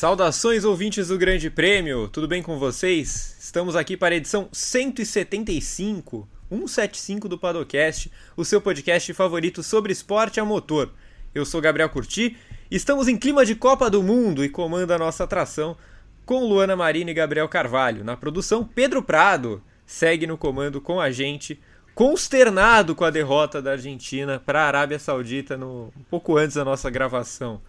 Saudações ouvintes do Grande Prêmio, tudo bem com vocês? Estamos aqui para a edição 175, 175 do Padocast, o seu podcast favorito sobre esporte a motor. Eu sou Gabriel Curti, estamos em clima de Copa do Mundo e comanda a nossa atração com Luana Marina e Gabriel Carvalho. Na produção, Pedro Prado segue no comando com a gente, consternado com a derrota da Argentina para a Arábia Saudita no, um pouco antes da nossa gravação.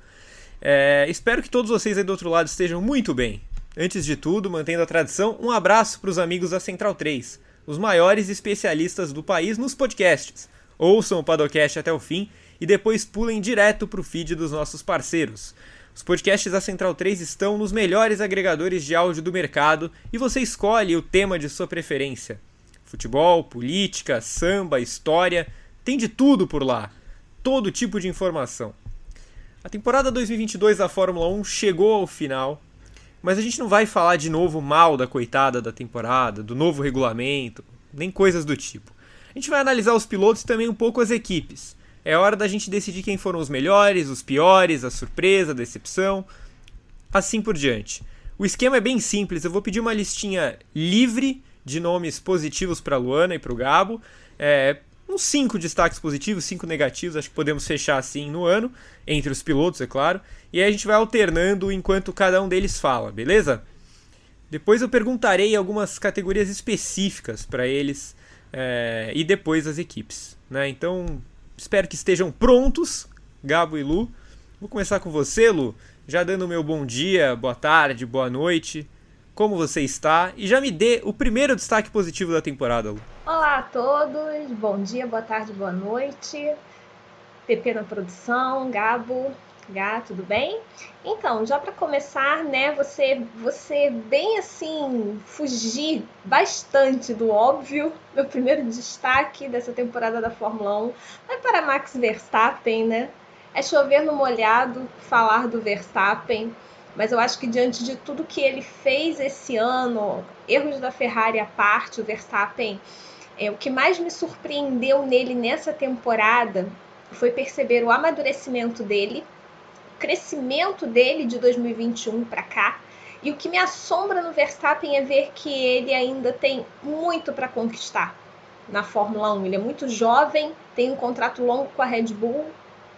É, espero que todos vocês aí do outro lado estejam muito bem. Antes de tudo, mantendo a tradição, um abraço para os amigos da Central 3, os maiores especialistas do país nos podcasts. Ouçam o Padocast até o fim e depois pulem direto para o feed dos nossos parceiros. Os podcasts da Central 3 estão nos melhores agregadores de áudio do mercado e você escolhe o tema de sua preferência. Futebol, política, samba, história, tem de tudo por lá. Todo tipo de informação. A temporada 2022 da Fórmula 1 chegou ao final, mas a gente não vai falar de novo mal da coitada da temporada, do novo regulamento, nem coisas do tipo. A gente vai analisar os pilotos e também um pouco as equipes. É hora da gente decidir quem foram os melhores, os piores, a surpresa, a decepção, assim por diante. O esquema é bem simples, eu vou pedir uma listinha livre de nomes positivos para Luana e para o Gabo. É, uns cinco destaques positivos, cinco negativos, acho que podemos fechar assim no ano, entre os pilotos, é claro. E aí a gente vai alternando enquanto cada um deles fala, beleza? Depois eu perguntarei algumas categorias específicas para eles é, e depois as equipes. Né? Então espero que estejam prontos, Gabo e Lu. Vou começar com você, Lu, já dando o meu bom dia, boa tarde, boa noite como você está e já me dê o primeiro destaque positivo da temporada, Lu. Olá a todos, bom dia, boa tarde, boa noite. PP na produção, Gabo, Gá, tudo bem? Então, já para começar, né, você, você bem assim, fugir bastante do óbvio. Meu primeiro destaque dessa temporada da Fórmula 1 vai para Max Verstappen, né? É chover no molhado falar do Verstappen mas eu acho que diante de tudo que ele fez esse ano, erros da Ferrari à parte, o Verstappen, é, o que mais me surpreendeu nele nessa temporada foi perceber o amadurecimento dele, o crescimento dele de 2021 para cá. E o que me assombra no Verstappen é ver que ele ainda tem muito para conquistar na Fórmula 1. Ele é muito jovem, tem um contrato longo com a Red Bull,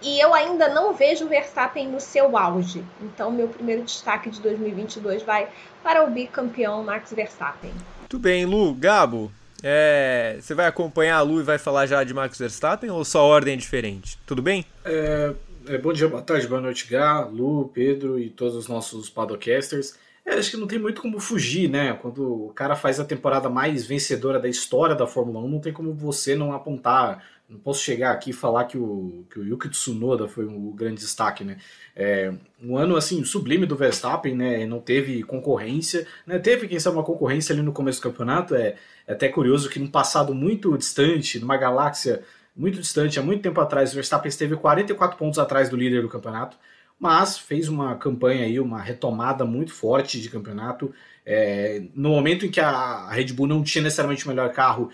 e eu ainda não vejo o Verstappen no seu auge. Então, meu primeiro destaque de 2022 vai para o bicampeão Max Verstappen. Muito bem, Lu. Gabo, é, você vai acompanhar a Lu e vai falar já de Max Verstappen ou sua ordem é diferente? Tudo bem? É, é, bom dia, boa tarde, boa noite, Gá, Lu, Pedro e todos os nossos padocasters. É, acho que não tem muito como fugir, né? Quando o cara faz a temporada mais vencedora da história da Fórmula 1, não tem como você não apontar não posso chegar aqui e falar que o, que o Yuki Tsunoda foi um grande destaque, né? É, um ano assim sublime do Verstappen, né? Não teve concorrência, né? Teve quem sabe uma concorrência ali no começo do campeonato. É, é até curioso que num passado muito distante, numa galáxia muito distante, há muito tempo atrás, o Verstappen esteve 44 pontos atrás do líder do campeonato, mas fez uma campanha aí, uma retomada muito forte de campeonato. É, no momento em que a Red Bull não tinha necessariamente o melhor carro,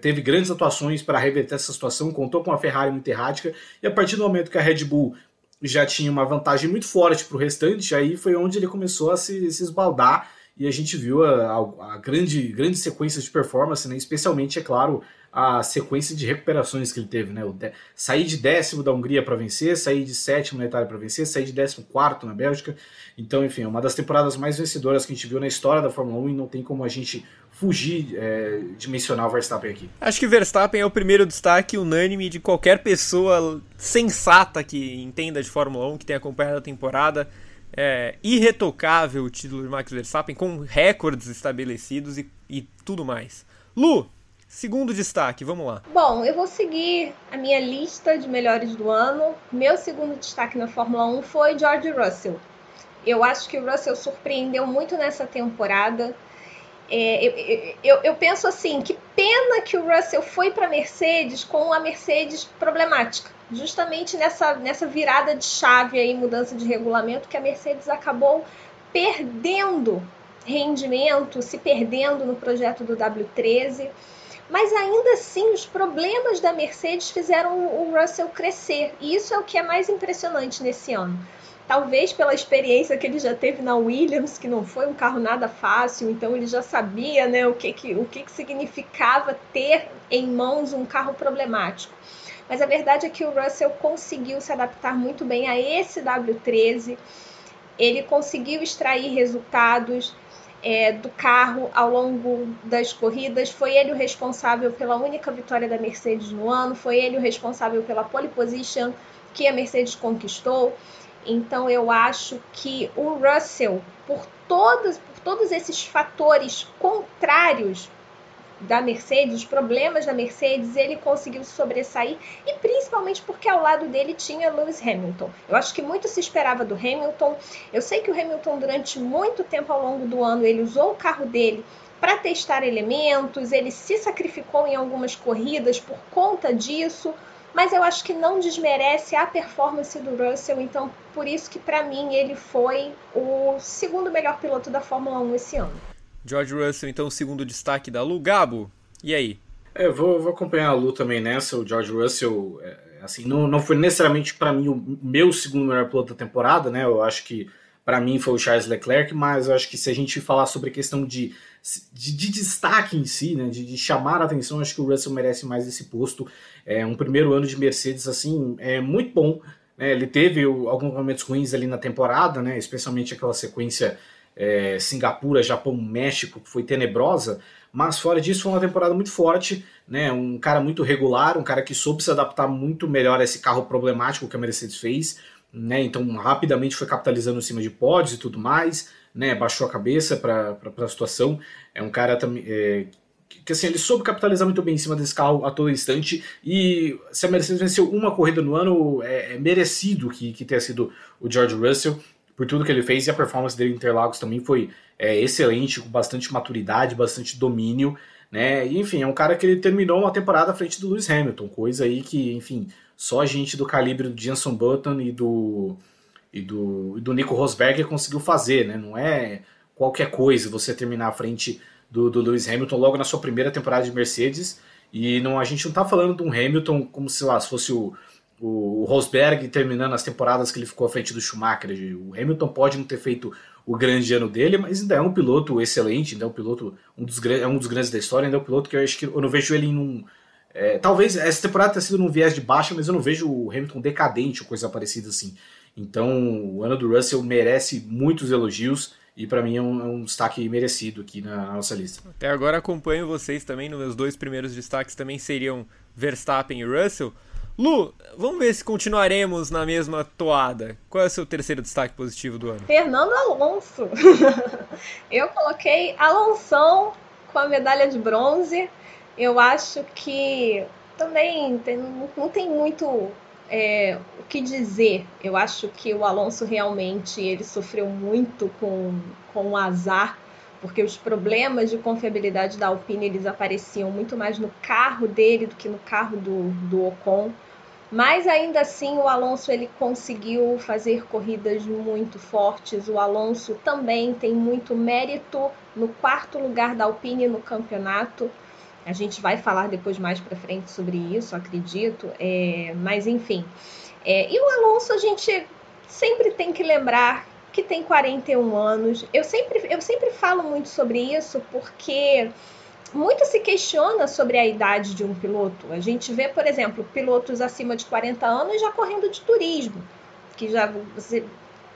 teve grandes atuações para reverter essa situação, contou com a Ferrari muito errática, e a partir do momento que a Red Bull já tinha uma vantagem muito forte para o restante, aí foi onde ele começou a se, se esbaldar e a gente viu a, a, a grande, grande sequência de performance, né? especialmente, é claro, a sequência de recuperações que ele teve, né? O de... Sair de décimo da Hungria para vencer, sair de sétimo na Itália para vencer, sair de décimo quarto na Bélgica. Então, enfim, é uma das temporadas mais vencedoras que a gente viu na história da Fórmula 1 e não tem como a gente fugir é, de mencionar o Verstappen aqui. Acho que Verstappen é o primeiro destaque unânime de qualquer pessoa sensata que entenda de Fórmula 1, que tenha acompanhado a temporada. É, irretocável o título de Max Verstappen, com recordes estabelecidos e, e tudo mais. Lu, Segundo destaque, vamos lá. Bom, eu vou seguir a minha lista de melhores do ano. Meu segundo destaque na Fórmula 1 foi George Russell. Eu acho que o Russell surpreendeu muito nessa temporada. É, eu, eu, eu, penso assim, que pena que o Russell foi para a Mercedes com a Mercedes problemática. Justamente nessa, nessa virada de chave aí, mudança de regulamento, que a Mercedes acabou perdendo rendimento, se perdendo no projeto do W13. Mas ainda assim, os problemas da Mercedes fizeram o Russell crescer. E isso é o que é mais impressionante nesse ano. Talvez pela experiência que ele já teve na Williams, que não foi um carro nada fácil, então ele já sabia né, o, que, que, o que, que significava ter em mãos um carro problemático. Mas a verdade é que o Russell conseguiu se adaptar muito bem a esse W13, ele conseguiu extrair resultados é, do carro ao longo das corridas. Foi ele o responsável pela única vitória da Mercedes no ano, foi ele o responsável pela pole position que a Mercedes conquistou. Então eu acho que o Russell, por todos, por todos esses fatores contrários da Mercedes, os problemas da Mercedes, ele conseguiu sobressair e principalmente porque ao lado dele tinha Lewis Hamilton. Eu acho que muito se esperava do Hamilton. Eu sei que o Hamilton durante muito tempo ao longo do ano ele usou o carro dele para testar elementos, ele se sacrificou em algumas corridas por conta disso, mas eu acho que não desmerece a performance do Russell, então por isso que para mim ele foi o segundo melhor piloto da Fórmula 1 esse ano. George Russell, então, o segundo destaque da Lu. Gabo, e aí? É, vou, vou acompanhar a Lu também nessa. O George Russell, é, assim, não, não foi necessariamente para mim o meu segundo melhor piloto da temporada, né? Eu acho que para mim foi o Charles Leclerc, mas eu acho que se a gente falar sobre questão de, de, de destaque em si, né, de, de, chamar a atenção, acho que o Russell merece mais esse posto. É um primeiro ano de Mercedes assim é muito bom. Né, ele teve alguns momentos ruins ali na temporada, né, especialmente aquela sequência é, Singapura, Japão, México, que foi tenebrosa, mas fora disso foi uma temporada muito forte, né? Um cara muito regular, um cara que soube se adaptar muito melhor a esse carro problemático que a Mercedes fez, né? Então rapidamente foi capitalizando em cima de pódios e tudo mais, né? Baixou a cabeça para a situação. É um cara é, que assim, ele soube capitalizar muito bem em cima desse carro a todo instante. E se a Mercedes venceu uma corrida no ano, é, é merecido que, que tenha sido o George Russell por tudo que ele fez e a performance dele em Interlagos também foi é, excelente, com bastante maturidade, bastante domínio, né? Enfim, é um cara que ele terminou uma temporada à frente do Lewis Hamilton, coisa aí que, enfim, só a gente do calibre do Jenson Button e do e do, e do Nico Rosberg conseguiu fazer, né? Não é qualquer coisa você terminar à frente do, do Lewis Hamilton logo na sua primeira temporada de Mercedes. E não, a gente não tá falando de um Hamilton como se lá se fosse o, o Rosberg terminando as temporadas que ele ficou à frente do Schumacher. O Hamilton pode não ter feito o grande ano dele, mas ainda é um piloto excelente, ainda é um piloto, um dos, é um dos grandes da história, ainda é um piloto que eu acho que eu não vejo ele em um. É, talvez essa temporada tenha sido num viés de baixa, mas eu não vejo o Hamilton decadente ou coisa parecida assim. Então o ano do Russell merece muitos elogios e para mim é um, é um, destaque merecido aqui na nossa lista. Até agora acompanho vocês também, nos meus dois primeiros destaques também seriam Verstappen e Russell. Lu, vamos ver se continuaremos na mesma toada. Qual é o seu terceiro destaque positivo do ano? Fernando Alonso. Eu coloquei Alonso com a medalha de bronze. Eu acho que também tem, não tem muito é, o que dizer. Eu acho que o Alonso realmente ele sofreu muito com, com o azar, porque os problemas de confiabilidade da Alpine eles apareciam muito mais no carro dele do que no carro do, do Ocon. Mas ainda assim o Alonso ele conseguiu fazer corridas muito fortes. O Alonso também tem muito mérito no quarto lugar da Alpine no campeonato. A gente vai falar depois mais para frente sobre isso, acredito. É, mas enfim. É, e o Alonso a gente sempre tem que lembrar que tem 41 anos. Eu sempre, eu sempre falo muito sobre isso porque muito se questiona sobre a idade de um piloto. A gente vê, por exemplo, pilotos acima de 40 anos já correndo de turismo, que já você,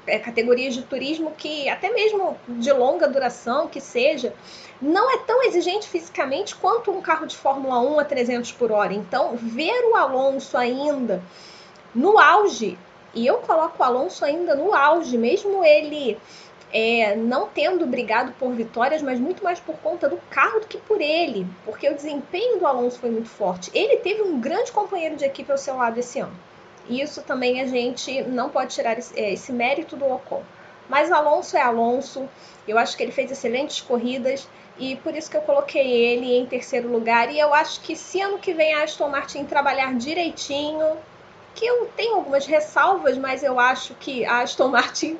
é, categorias de turismo que até mesmo de longa duração que seja, não é tão exigente fisicamente quanto um carro de Fórmula 1 a 300 por hora. Então, ver o Alonso ainda no auge, e eu coloco o Alonso ainda no auge, mesmo ele é, não tendo brigado por vitórias, mas muito mais por conta do carro do que por ele, porque o desempenho do Alonso foi muito forte. Ele teve um grande companheiro de equipe ao seu lado esse ano. E isso também a gente não pode tirar esse, é, esse mérito do Ocon. Mas Alonso é Alonso, eu acho que ele fez excelentes corridas e por isso que eu coloquei ele em terceiro lugar. E eu acho que se ano que vem a Aston Martin trabalhar direitinho, que eu tenho algumas ressalvas, mas eu acho que a Aston Martin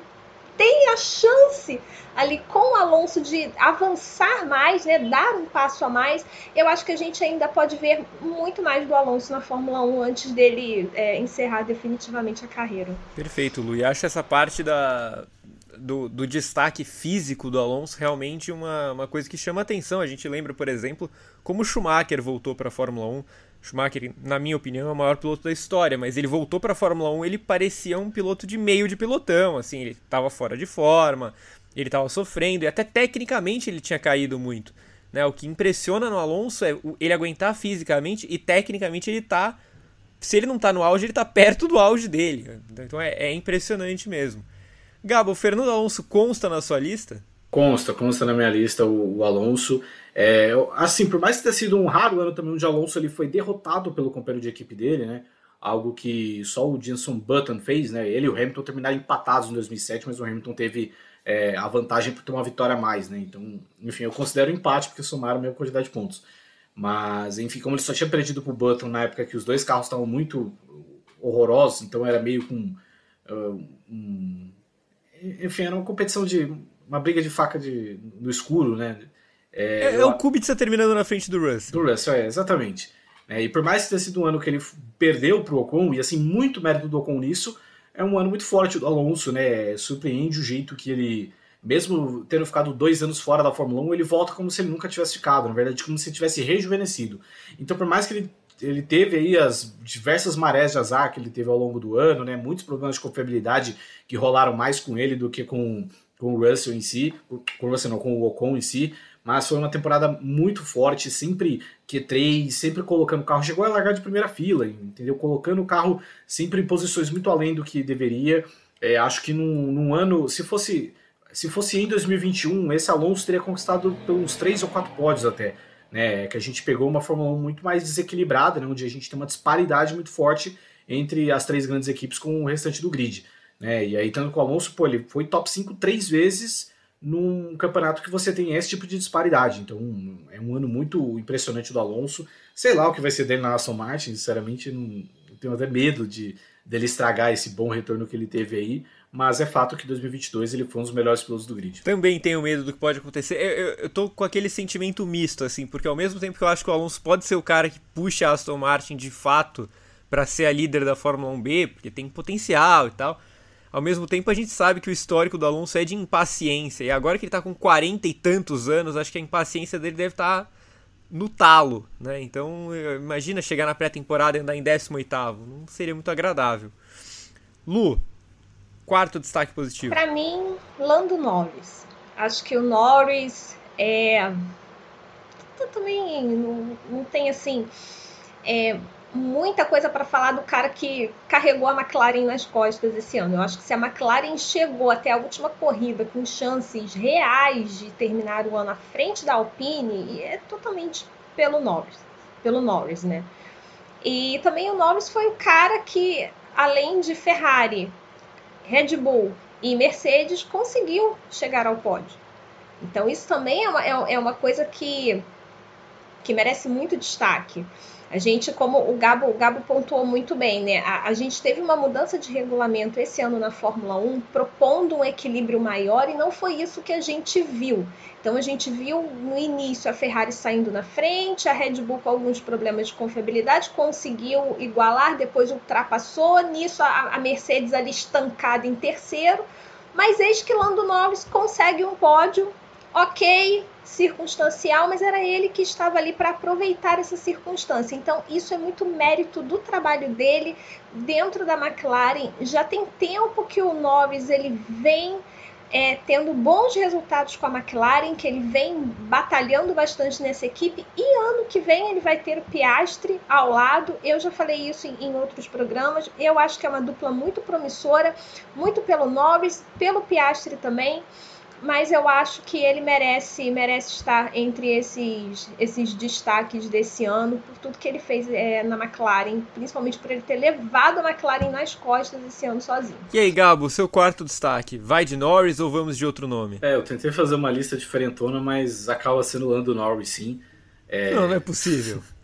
tem a chance ali com o Alonso de avançar mais, né, dar um passo a mais, eu acho que a gente ainda pode ver muito mais do Alonso na Fórmula 1 antes dele é, encerrar definitivamente a carreira. Perfeito, Lu. E acho essa parte da, do, do, destaque físico do Alonso realmente uma, uma coisa que chama atenção. A gente lembra, por exemplo, como Schumacher voltou para a Fórmula 1. Schumacher, na minha opinião, é o maior piloto da história, mas ele voltou para a Fórmula 1, ele parecia um piloto de meio de pilotão, assim, ele estava fora de forma, ele estava sofrendo e até tecnicamente ele tinha caído muito. Né? O que impressiona no Alonso é ele aguentar fisicamente e tecnicamente ele tá. Se ele não tá no auge, ele tá perto do auge dele. Então é, é impressionante mesmo. Gabo, o Fernando Alonso consta na sua lista? Consta, consta na minha lista o, o Alonso. É, assim, por mais que tenha sido um raro ano também onde Alonso ele foi derrotado pelo companheiro de equipe dele, né? Algo que só o Jenson Button fez, né? Ele e o Hamilton terminaram empatados em 2007, mas o Hamilton teve é, a vantagem por ter uma vitória a mais, né? Então, enfim, eu considero empate porque somaram a mesma quantidade de pontos. Mas, enfim, como ele só tinha perdido pro Button na época que os dois carros estavam muito horrorosos, então era meio com. Uh, um, enfim, era uma competição de. uma briga de faca de, no escuro, né? É, é, é o Kubica terminando na frente do Russell. Do Russell, é, exatamente. É, e por mais que tenha sido um ano que ele perdeu pro Ocon, e assim, muito mérito do Ocon nisso, é um ano muito forte do Alonso, né? Surpreende o jeito que ele, mesmo tendo ficado dois anos fora da Fórmula 1, ele volta como se ele nunca tivesse ficado, na verdade, como se ele tivesse rejuvenescido. Então, por mais que ele, ele teve aí as diversas marés de azar que ele teve ao longo do ano, né? Muitos problemas de confiabilidade que rolaram mais com ele do que com, com o Russell em si, com o Russell não, com o Ocon em si, mas foi uma temporada muito forte, sempre Q3, sempre colocando o carro, chegou a largar de primeira fila, entendeu? Colocando o carro sempre em posições muito além do que deveria. É, acho que num, num, ano, se fosse se fosse em 2021, esse Alonso teria conquistado uns três ou quatro pódios até. Né, que a gente pegou uma Fórmula 1 muito mais desequilibrada, né, onde a gente tem uma disparidade muito forte entre as três grandes equipes com o restante do grid. Né, e aí, tanto com o Alonso, pô, ele foi top 5 três vezes, num campeonato que você tem esse tipo de disparidade. Então é um ano muito impressionante do Alonso. Sei lá o que vai ser dele na Aston Martin, sinceramente, não, tenho até medo de dele estragar esse bom retorno que ele teve aí. Mas é fato que 2022 ele foi um dos melhores pilotos do grid. Também tenho medo do que pode acontecer. Eu, eu, eu, tô com aquele sentimento misto, assim, porque ao mesmo tempo que eu acho que o Alonso pode ser o cara que puxa a Aston Martin de fato para ser a líder da Fórmula 1B, porque tem potencial e tal. Ao mesmo tempo, a gente sabe que o histórico do Alonso é de impaciência. E agora que ele está com 40 e tantos anos, acho que a impaciência dele deve estar tá no talo, né? Então, imagina chegar na pré-temporada e andar em 18 Não seria muito agradável. Lu, quarto destaque positivo. Para mim, Lando Norris. Acho que o Norris é... Também não, não tem, assim... É, muita coisa para falar do cara que carregou a McLaren nas costas esse ano. Eu acho que se a McLaren chegou até a última corrida com chances reais de terminar o ano à frente da Alpine, é totalmente pelo Norris, pelo Norris, né? E também o Norris foi o cara que, além de Ferrari, Red Bull e Mercedes, conseguiu chegar ao pódio. Então isso também é uma, é, é uma coisa que, que merece muito destaque. A gente, como o Gabo, o Gabo pontuou muito bem, né? A, a, gente teve uma mudança de regulamento esse ano na Fórmula 1, propondo um equilíbrio maior, e não foi isso que a gente viu. Então a gente viu no início a Ferrari saindo na frente, a Red Bull com alguns problemas de confiabilidade, conseguiu igualar, depois ultrapassou, nisso a, a Mercedes ali estancada em terceiro, mas eis que Lando Norris consegue um pódio ok, circunstancial, mas era ele que estava ali para aproveitar essa circunstância. Então, isso é muito mérito do trabalho dele dentro da McLaren. Já tem tempo que o Norris ele vem é, tendo bons resultados com a McLaren, que ele vem batalhando bastante nessa equipe, e ano que vem ele vai ter o Piastri ao lado. Eu já falei isso em, em outros programas. Eu acho que é uma dupla muito promissora, muito pelo Norris, pelo Piastri também mas eu acho que ele merece merece estar entre esses, esses destaques desse ano por tudo que ele fez é, na McLaren, principalmente por ele ter levado a McLaren nas costas esse ano sozinho. E aí, Gabo, seu quarto destaque, vai de Norris ou vamos de outro nome? É, eu tentei fazer uma lista diferentona, mas acaba sendo Lando Norris, sim. É... Não, não é possível.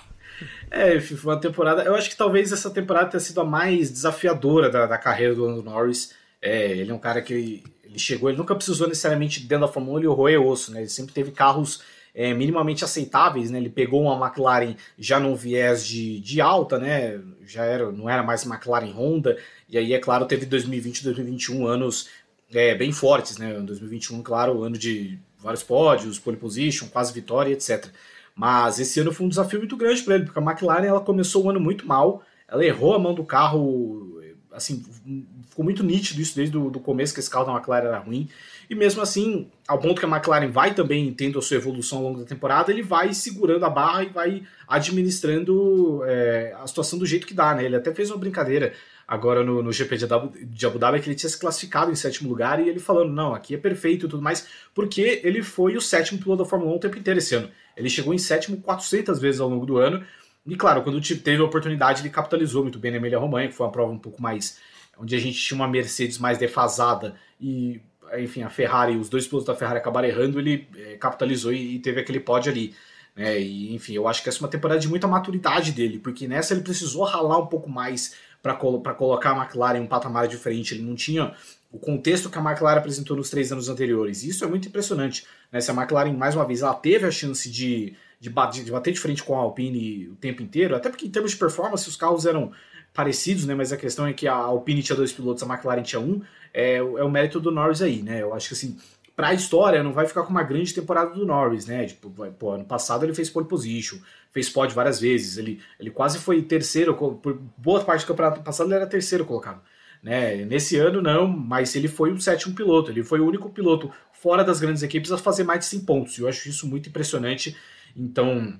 É, foi uma temporada. Eu acho que talvez essa temporada tenha sido a mais desafiadora da, da carreira do Lando Norris. É, ele é um cara que Ele chegou, ele nunca precisou necessariamente dentro da Fórmula 1 ele roer osso, né? Ele sempre teve carros é, minimamente aceitáveis, né? Ele pegou uma McLaren já num viés de, de alta, né? Já era, não era mais McLaren Honda, e aí, é claro, teve 2020 e 2021 anos é, bem fortes, né? 2021, claro, ano de vários pódios, pole position, quase vitória, etc. Mas esse ano foi um desafio muito grande para ele, porque a McLaren ela começou o ano muito mal, ela errou a mão do carro, assim, ficou muito nítido isso desde o começo, que esse carro da McLaren era ruim. E mesmo assim, ao ponto que a McLaren vai também tendo a sua evolução ao longo da temporada, ele vai segurando a barra e vai administrando é, a situação do jeito que dá, né? Ele até fez uma brincadeira agora no, no GP de Abu, de Abu Dhabi que ele tinha se classificado em sétimo lugar e ele falando, não, aqui é perfeito e tudo mais, porque ele foi o sétimo piloto da Fórmula 1 o tempo inteiro esse ano. Ele chegou em sétimo 400 vezes ao longo do ano, e claro, quando teve a oportunidade, ele capitalizou muito bem na Emília Romanha, que foi uma prova um pouco mais. onde a gente tinha uma Mercedes mais defasada e, enfim, a Ferrari, os dois pilotos da Ferrari acabaram errando, ele é, capitalizou e, e, teve aquele pódio ali. Né? E, enfim, eu acho que essa é uma temporada de muita maturidade dele, porque nessa ele precisou ralar um pouco mais para colo colocar a McLaren em um patamar diferente. Ele não tinha o contexto que a McLaren apresentou nos três anos anteriores. Isso é muito impressionante. Né? Se a McLaren, mais uma vez, ela teve a chance de de, bater, de bater de frente com a Alpine o tempo inteiro, até porque em termos de performance os carros eram parecidos, né? Mas a questão é que a Alpine tinha dois pilotos, a McLaren tinha um, é, é o mérito do Norris aí, né? Eu acho que assim, para a história não vai ficar com uma grande temporada do Norris, né? Tipo, pô, ano passado ele fez pole position, fez pod várias vezes, ele, ele quase foi terceiro, por boa parte do campeonato passado ele era terceiro colocado. Né? Nesse ano não, mas ele foi o sétimo piloto, ele foi o único piloto fora das grandes equipes a fazer mais de 100 pontos. Eu acho isso muito impressionante então,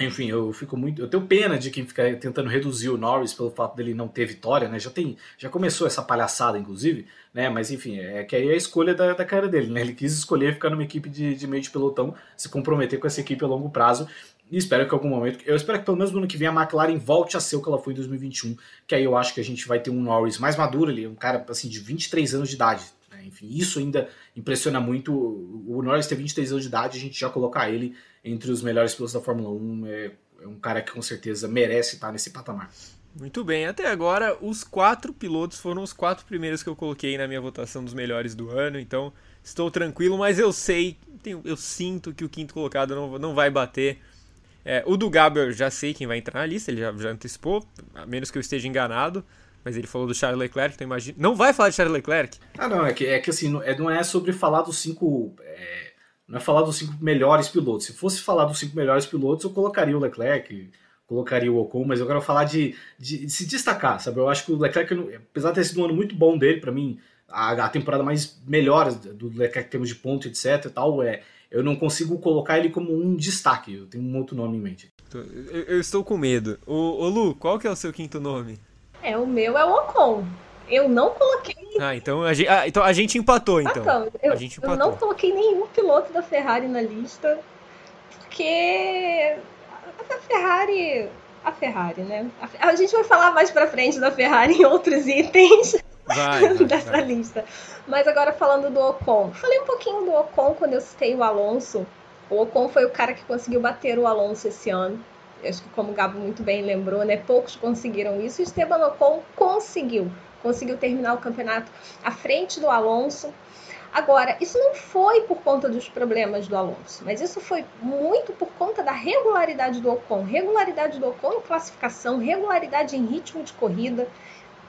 enfim, eu fico muito. Eu tenho pena de quem fica tentando reduzir o Norris pelo fato dele não ter vitória, né? Já tem. Já começou essa palhaçada, inclusive, né? Mas enfim, é que aí é a escolha da, da cara dele, né? Ele quis escolher ficar numa equipe de, de meio de pelotão, se comprometer com essa equipe a longo prazo. E espero que em algum momento. Eu espero que pelo menos no ano que vem a McLaren volte a ser o que ela foi em 2021. Que aí eu acho que a gente vai ter um Norris mais maduro ali, um cara assim de 23 anos de idade. Enfim, isso ainda impressiona muito. O Norris ter 23 anos de idade, a gente já colocar ele entre os melhores pilotos da Fórmula 1. É, é um cara que com certeza merece estar nesse patamar. Muito bem, até agora os quatro pilotos foram os quatro primeiros que eu coloquei na minha votação dos melhores do ano, então estou tranquilo, mas eu sei, eu sinto que o quinto colocado não, não vai bater. É, o do Gabriel já sei quem vai entrar na lista, ele já, já antecipou, a menos que eu esteja enganado, mas ele falou do Charles Leclerc, então imagina. Não vai falar de Charles Leclerc? Ah, não, é que, é que assim, não é, não é sobre falar dos cinco. É não é falar dos cinco melhores pilotos. Se fosse falar dos cinco melhores pilotos, eu colocaria o Leclerc, colocaria o Ocon, mas eu quero falar de, de, de se destacar, sabe? Eu acho que o Leclerc, apesar de ter sido um ano muito bom dele, para mim, a, a, temporada mais melhor do Leclerc em termos de ponto, etc. tal, é, eu não consigo colocar ele como um destaque. Eu tenho um outro nome em mente. Eu, eu estou com medo. Ô, ô Lu, qual que é o seu quinto nome? É, o meu é o Ocon. Eu não coloquei. Ah, então a gente, ah, então a gente empatou, então. então eu, a gente empatou. eu não coloquei nenhum piloto da Ferrari na lista, porque a Ferrari. A Ferrari, né? A, a gente vai falar mais pra frente da Ferrari em outros itens vai, vai, dessa vai. lista. Mas agora falando do Ocon. Falei um pouquinho do Ocon quando eu citei o Alonso. O Ocon foi o cara que conseguiu bater o Alonso esse ano. Acho que como o Gabo muito bem lembrou, né? Poucos conseguiram isso. Esteban Ocon conseguiu conseguiu terminar o campeonato à frente do Alonso. Agora, isso não foi por conta dos problemas do Alonso, mas isso foi muito por conta da regularidade do Ocon, regularidade do Ocon em classificação, regularidade em ritmo de corrida.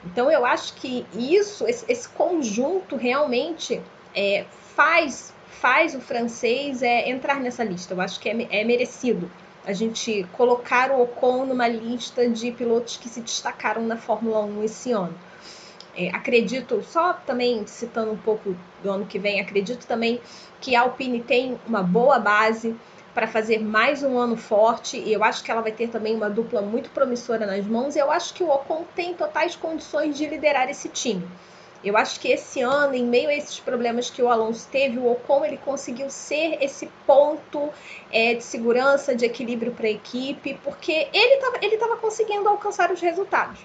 Então, eu acho que isso, esse, esse conjunto realmente é, faz faz o francês é, entrar nessa lista. Eu acho que é, é merecido a gente colocar o Ocon numa lista de pilotos que se destacaram na Fórmula 1 esse ano. É, acredito, só também citando um pouco do ano que vem, acredito também que a Alpine tem uma boa base para fazer mais um ano forte e eu acho que ela vai ter também uma dupla muito promissora nas mãos e eu acho que o Ocon tem totais condições de liderar esse time. Eu acho que esse ano, em meio a esses problemas que o Alonso teve, o Ocon ele conseguiu ser esse ponto é, de segurança, de equilíbrio para a equipe, porque ele estava ele tava conseguindo alcançar os resultados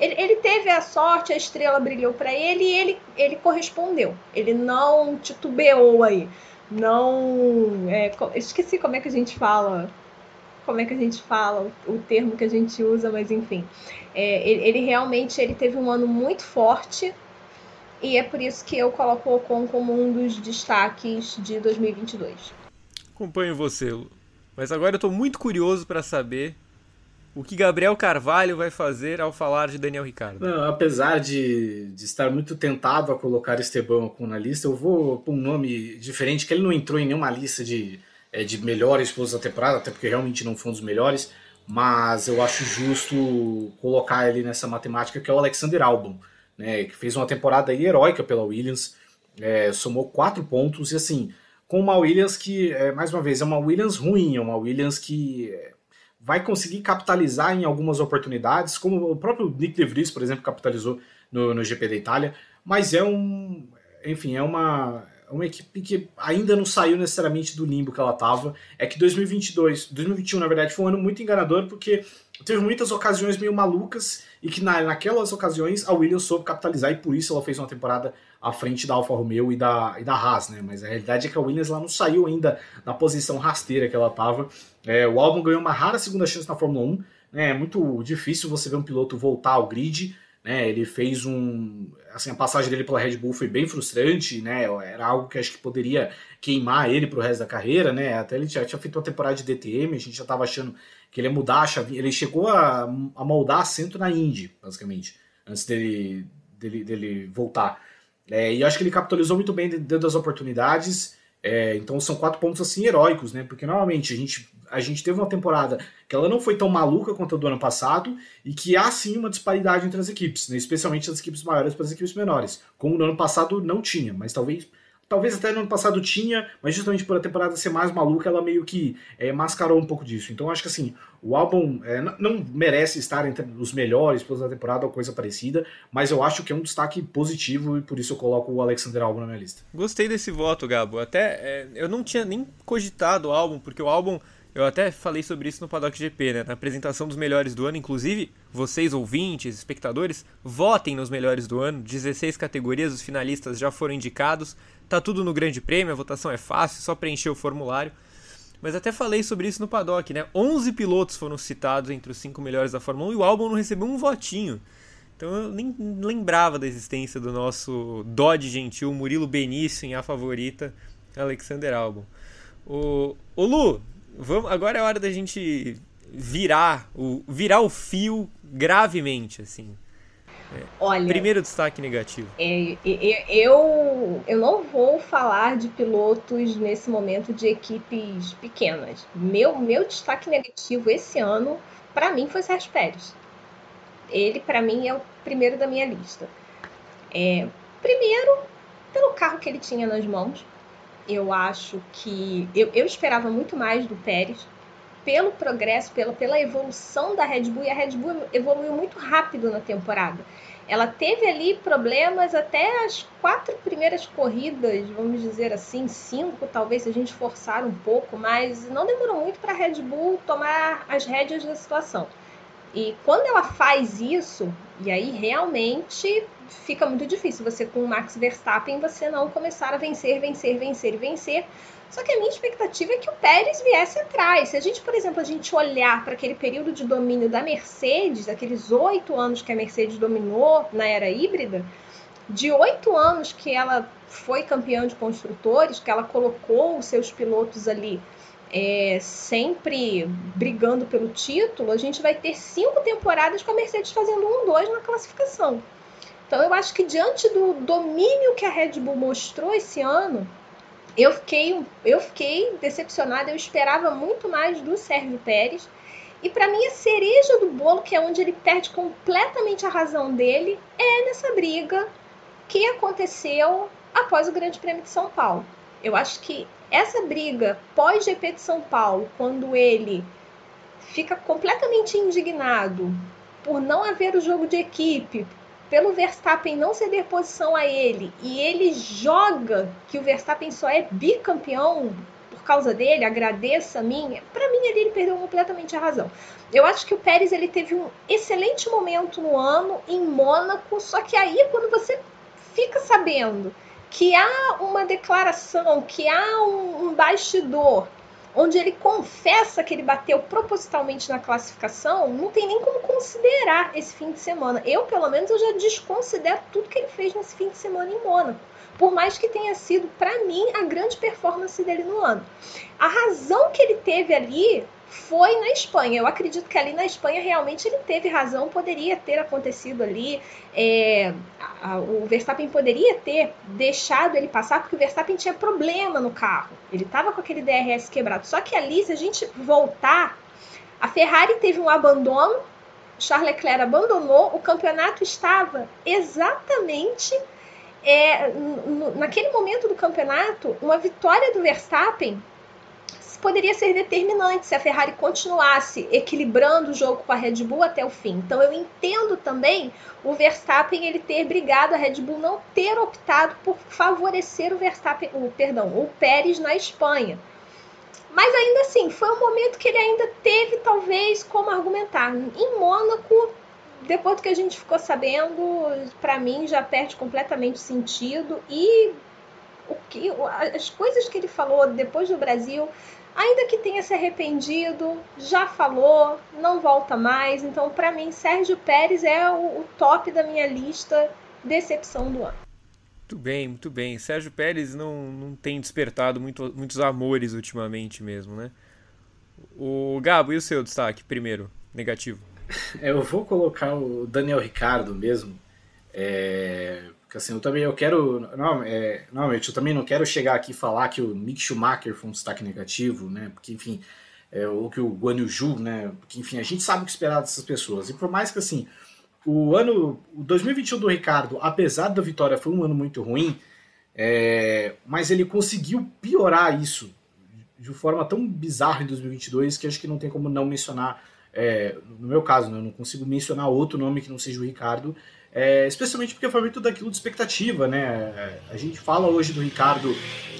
ele, ele, teve a sorte, a estrela brilhou para ele e ele, ele correspondeu. Ele não titubeou aí. Não. É, esqueci como é que a gente fala. Como é que a gente fala o, termo que a gente usa, mas enfim. É, ele, ele, realmente ele teve um ano muito forte. E é por isso que eu coloco o Ocon como um dos destaques de 2022. Acompanho você, Lu. Mas agora eu estou muito curioso para saber o que Gabriel Carvalho vai fazer ao falar de Daniel Ricardo. Não, apesar de, de, estar muito tentado a colocar Esteban Ocon na lista, eu vou pôr um nome diferente, que ele não entrou em nenhuma lista de, é, de melhores pilotos da temporada, até porque realmente não foi um dos melhores, mas eu acho justo colocar ele nessa matemática, que é o Alexander Albon, né, que fez uma temporada heróica pela Williams, é, somou quatro pontos, e assim, com uma Williams que, é, mais uma vez, é uma Williams ruim, é uma Williams que é, vai conseguir capitalizar em algumas oportunidades, como o próprio Nick De Vries, por exemplo, capitalizou no, no GP da Itália, mas é um, enfim, é uma, uma equipe que ainda não saiu necessariamente do limbo que ela estava. É que 2022, 2021, na verdade, foi um ano muito enganador, porque teve muitas ocasiões meio malucas e que na, naquelas ocasiões a Williams soube capitalizar e por isso ela fez uma temporada à frente da Alfa Romeo e da, e da Haas, né? Mas a realidade é que a Williams lá não saiu ainda da posição rasteira que ela estava. É, o álbum ganhou uma rara segunda chance na Fórmula 1. Né? É muito difícil você ver um piloto voltar ao grid. Né? Ele fez um. Assim, a passagem dele pela Red Bull foi bem frustrante, né? Era algo que acho que poderia queimar ele para o resto da carreira, né? Até ele já tinha feito uma temporada de DTM, a gente já estava achando que ele ia mudar a. Ele chegou a, a moldar assento na Indy, basicamente, antes dele, dele, dele voltar. É, e acho que ele capitalizou muito bem dentro das oportunidades. É, então são quatro pontos assim heróicos, né? Porque normalmente a gente, a gente teve uma temporada que ela não foi tão maluca quanto a do ano passado e que há sim uma disparidade entre as equipes, né? especialmente as equipes maiores para as equipes menores. Como no ano passado não tinha, mas talvez Talvez até no ano passado tinha, mas justamente por a temporada ser mais maluca, ela meio que é, mascarou um pouco disso. Então acho que assim, o álbum é, não merece estar entre os melhores depois da temporada ou coisa parecida, mas eu acho que é um destaque positivo e por isso eu coloco o Alexander Albon na minha lista. Gostei desse voto, Gabo. Até é, eu não tinha nem cogitado o álbum, porque o álbum eu até falei sobre isso no Paddock GP, né? Na apresentação dos melhores do ano. Inclusive, vocês ouvintes, espectadores, votem nos melhores do ano. 16 categorias, os finalistas já foram indicados. Tá tudo no Grande Prêmio, a votação é fácil, só preencher o formulário. Mas até falei sobre isso no Paddock, né? 11 pilotos foram citados entre os 5 melhores da Fórmula 1 e o álbum não recebeu um votinho. Então eu nem lembrava da existência do nosso Dodge gentil Murilo Benício em A Favorita, Alexander Albon. O, o Lu, Vamos, agora é hora da gente virar o, virar o fio gravemente, assim. Olha, primeiro destaque negativo. É, eu, eu não vou falar de pilotos nesse momento de equipes pequenas. Meu, meu destaque negativo esse ano, para mim, foi Sérgio Pérez. Ele, para mim, é o primeiro da minha lista. É, primeiro, pelo carro que ele tinha nas mãos. Eu acho que. Eu, eu esperava muito mais do Pérez, pelo progresso, pela, pela evolução da Red Bull, e a Red Bull evoluiu muito rápido na temporada. Ela teve ali problemas até as quatro primeiras corridas, vamos dizer assim, cinco, talvez se a gente forçar um pouco, mas não demorou muito para a Red Bull tomar as rédeas da situação. E quando ela faz isso, e aí realmente fica muito difícil você com o Max Verstappen você não começar a vencer, vencer, vencer e vencer. Só que a minha expectativa é que o Pérez viesse atrás. Se a gente, por exemplo, a gente olhar para aquele período de domínio da Mercedes, aqueles oito anos que a Mercedes dominou na era híbrida, de oito anos que ela foi campeã de construtores, que ela colocou os seus pilotos ali é, sempre brigando pelo título, a gente vai ter cinco temporadas com a Mercedes fazendo um, dois na classificação. Então eu acho que diante do domínio que a Red Bull mostrou esse ano, eu fiquei, eu fiquei decepcionada. Eu esperava muito mais do Sérgio Pérez. E para mim a cereja do bolo, que é onde ele perde completamente a razão dele, é nessa briga que aconteceu após o Grande Prêmio de São Paulo. Eu acho que essa briga pós GP de São Paulo, quando ele fica completamente indignado por não haver o jogo de equipe, pelo Verstappen não ceder posição a ele e ele joga que o Verstappen só é bicampeão por causa dele, agradeça a mim, para mim ele perdeu completamente a razão. Eu acho que o Pérez ele teve um excelente momento no ano em Mônaco, só que aí quando você fica sabendo que há uma declaração, que há um, um bastidor onde ele confessa que ele bateu propositalmente na classificação, não tem nem como considerar esse fim de semana. Eu, pelo menos, eu já desconsidero tudo que ele fez nesse fim de semana em Mônaco. Por mais que tenha sido, para mim, a grande performance dele no ano. A razão que ele teve ali foi na Espanha. Eu acredito que ali na Espanha realmente ele teve razão, poderia ter acontecido ali. É, a, o Verstappen poderia ter deixado ele passar, porque o Verstappen tinha problema no carro. Ele estava com aquele DRS quebrado. Só que ali, se a gente voltar, a Ferrari teve um abandono, Charles Leclerc abandonou, o campeonato estava exatamente. É, naquele momento do campeonato, uma vitória do Verstappen poderia ser determinante se a Ferrari continuasse equilibrando o jogo com a Red Bull até o fim. Então eu entendo também o Verstappen ele ter brigado a Red Bull não ter optado por favorecer o Verstappen, o perdão, o Pérez na Espanha. Mas ainda assim, foi um momento que ele ainda teve talvez como argumentar. Em Mônaco, depois do que a gente ficou sabendo, para mim já perde completamente sentido e o que as coisas que ele falou depois do Brasil ainda que tenha se arrependido, já falou, não volta mais. Então, para mim, Sérgio Pérez é o, o, top da minha lista decepção do ano. Muito bem, muito bem. Sérgio Pérez não, não tem despertado muito, muitos amores ultimamente mesmo, né? O Gabo, e o seu destaque primeiro, negativo? Eu vou colocar o Daniel Ricardo mesmo. É, porque assim, eu também eu quero. Não, é, normalmente, eu também não quero chegar aqui e falar que o Mick Schumacher foi um destaque negativo, né? Porque, enfim, é, ou que o Guan Yu né? Porque, enfim, a gente sabe o que esperar dessas pessoas. E por mais que assim, o ano. O 2021 do Ricardo, apesar da vitória, foi um ano muito ruim, é, mas ele conseguiu piorar isso de forma tão bizarra em 2022 que acho que não tem como não mencionar. É, no meu caso, né, eu não consigo mencionar outro nome que não seja o Ricardo, é, especialmente porque foi muito daquilo de expectativa, né? É, a gente fala hoje do Ricardo